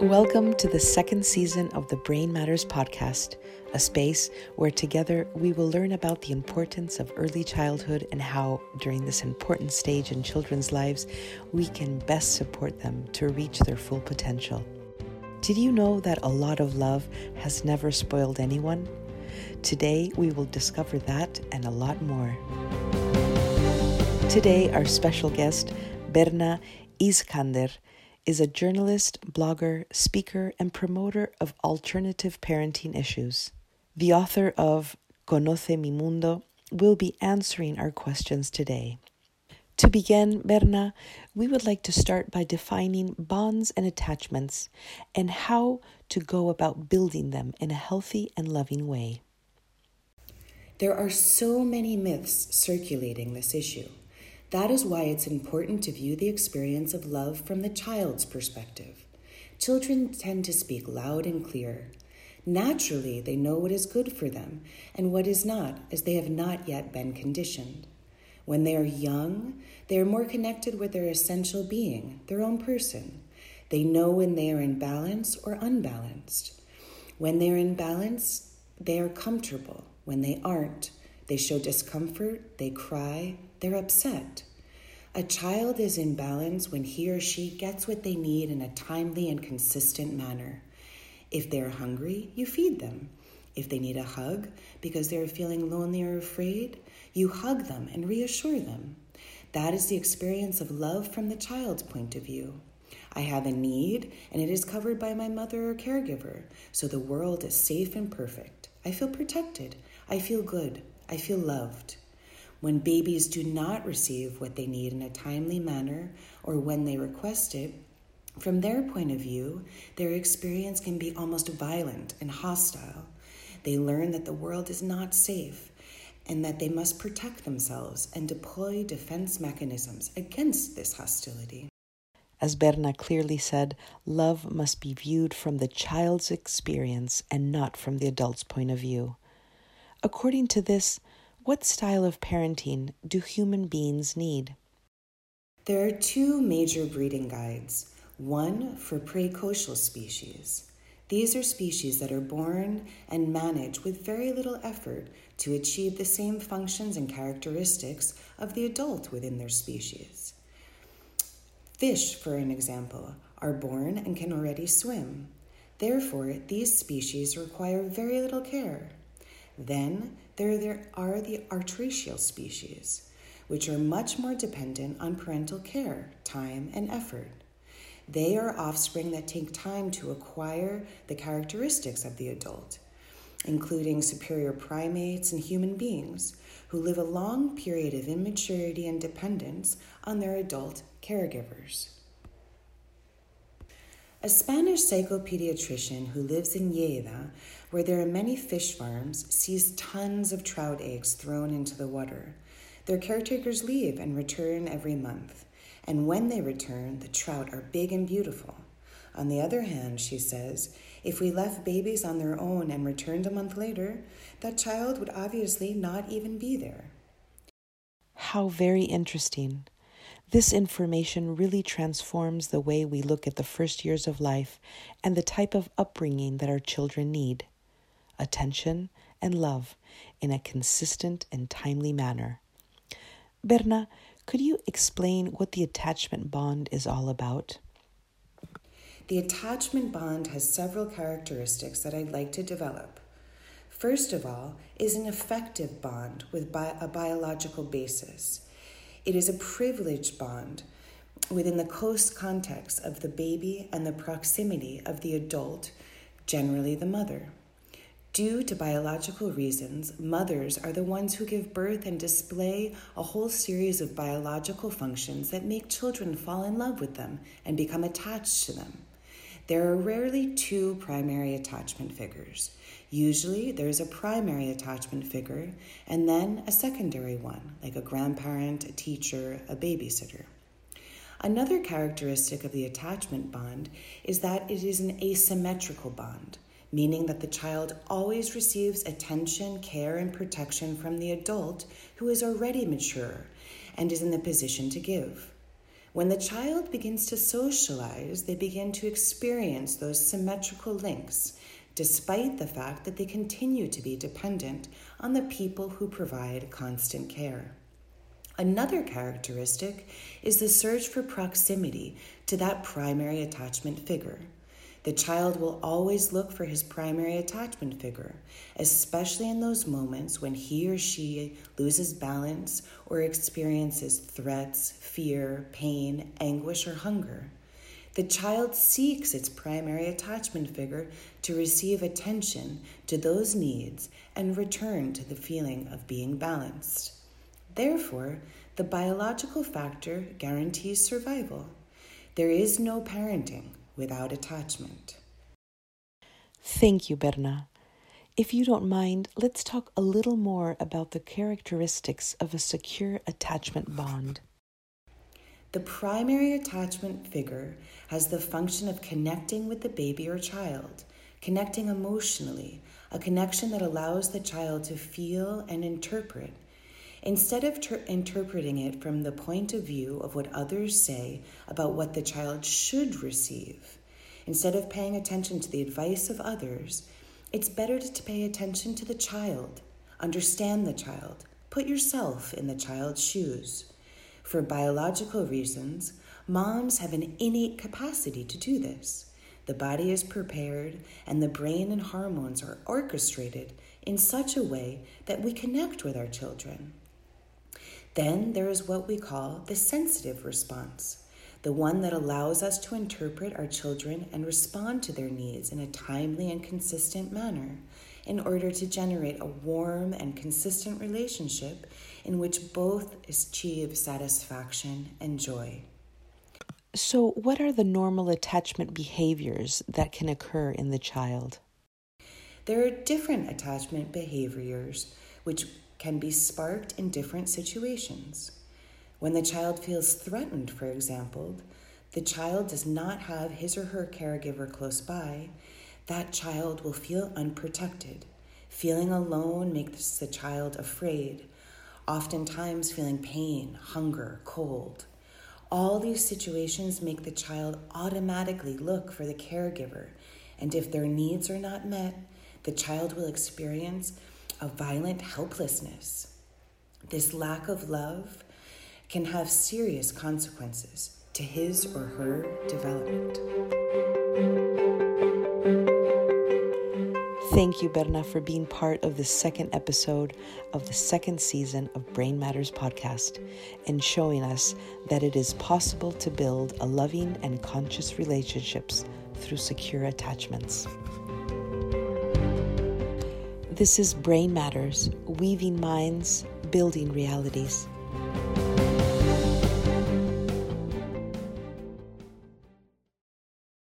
Welcome to the second season of the Brain Matters podcast, a space where together we will learn about the importance of early childhood and how, during this important stage in children's lives, we can best support them to reach their full potential. Did you know that a lot of love has never spoiled anyone? Today, we will discover that and a lot more. Today, our special guest, Berna Iskandar, is a journalist, blogger, speaker, and promoter of alternative parenting issues. The author of Conoce mi Mundo will be answering our questions today. To begin, Berna, we would like to start by defining bonds and attachments and how to go about building them in a healthy and loving way. There are so many myths circulating this issue. That is why it's important to view the experience of love from the child's perspective. Children tend to speak loud and clear. Naturally, they know what is good for them and what is not, as they have not yet been conditioned. When they are young, they are more connected with their essential being, their own person. They know when they are in balance or unbalanced. When they are in balance, they are comfortable. When they aren't, they show discomfort, they cry, they're upset. A child is in balance when he or she gets what they need in a timely and consistent manner. If they're hungry, you feed them. If they need a hug because they're feeling lonely or afraid, you hug them and reassure them. That is the experience of love from the child's point of view. I have a need, and it is covered by my mother or caregiver, so the world is safe and perfect. I feel protected. I feel good. I feel loved. When babies do not receive what they need in a timely manner or when they request it, from their point of view, their experience can be almost violent and hostile. They learn that the world is not safe and that they must protect themselves and deploy defense mechanisms against this hostility. As Berna clearly said, love must be viewed from the child's experience and not from the adult's point of view. According to this, what style of parenting do human beings need? There are two major breeding guides one for precocial species. These are species that are born and managed with very little effort to achieve the same functions and characteristics of the adult within their species. Fish, for an example, are born and can already swim. Therefore, these species require very little care. Then there, there are the altricial species, which are much more dependent on parental care, time, and effort. They are offspring that take time to acquire the characteristics of the adult, including superior primates and human beings who live a long period of immaturity and dependence on their adult caregivers. A Spanish psychopediatrician who lives in Lleida, where there are many fish farms, sees tons of trout eggs thrown into the water. Their caretakers leave and return every month, and when they return, the trout are big and beautiful. On the other hand, she says, if we left babies on their own and returned a month later, that child would obviously not even be there. How very interesting. This information really transforms the way we look at the first years of life and the type of upbringing that our children need attention and love in a consistent and timely manner. Berna, could you explain what the attachment bond is all about? The attachment bond has several characteristics that I'd like to develop. First of all, is an affective bond with bi- a biological basis. It is a privileged bond within the close context of the baby and the proximity of the adult, generally the mother. Due to biological reasons, mothers are the ones who give birth and display a whole series of biological functions that make children fall in love with them and become attached to them. There are rarely two primary attachment figures. Usually, there's a primary attachment figure and then a secondary one, like a grandparent, a teacher, a babysitter. Another characteristic of the attachment bond is that it is an asymmetrical bond, meaning that the child always receives attention, care, and protection from the adult who is already mature and is in the position to give. When the child begins to socialize, they begin to experience those symmetrical links, despite the fact that they continue to be dependent on the people who provide constant care. Another characteristic is the search for proximity to that primary attachment figure. The child will always look for his primary attachment figure, especially in those moments when he or she loses balance or experiences threats, fear, pain, anguish, or hunger. The child seeks its primary attachment figure to receive attention to those needs and return to the feeling of being balanced. Therefore, the biological factor guarantees survival. There is no parenting without attachment. Thank you, Berna. If you don't mind, let's talk a little more about the characteristics of a secure attachment bond. The primary attachment figure has the function of connecting with the baby or child, connecting emotionally, a connection that allows the child to feel and interpret Instead of ter- interpreting it from the point of view of what others say about what the child should receive, instead of paying attention to the advice of others, it's better to pay attention to the child, understand the child, put yourself in the child's shoes. For biological reasons, moms have an innate capacity to do this. The body is prepared, and the brain and hormones are orchestrated in such a way that we connect with our children. Then there is what we call the sensitive response, the one that allows us to interpret our children and respond to their needs in a timely and consistent manner in order to generate a warm and consistent relationship in which both achieve satisfaction and joy. So, what are the normal attachment behaviors that can occur in the child? There are different attachment behaviors which can be sparked in different situations. When the child feels threatened, for example, the child does not have his or her caregiver close by, that child will feel unprotected. Feeling alone makes the child afraid, oftentimes feeling pain, hunger, cold. All these situations make the child automatically look for the caregiver, and if their needs are not met, the child will experience a violent helplessness. This lack of love can have serious consequences to his or her development. Thank you, Berna, for being part of the second episode of the second season of Brain Matters podcast and showing us that it is possible to build a loving and conscious relationships through secure attachments. This is Brain Matters, weaving minds, building realities.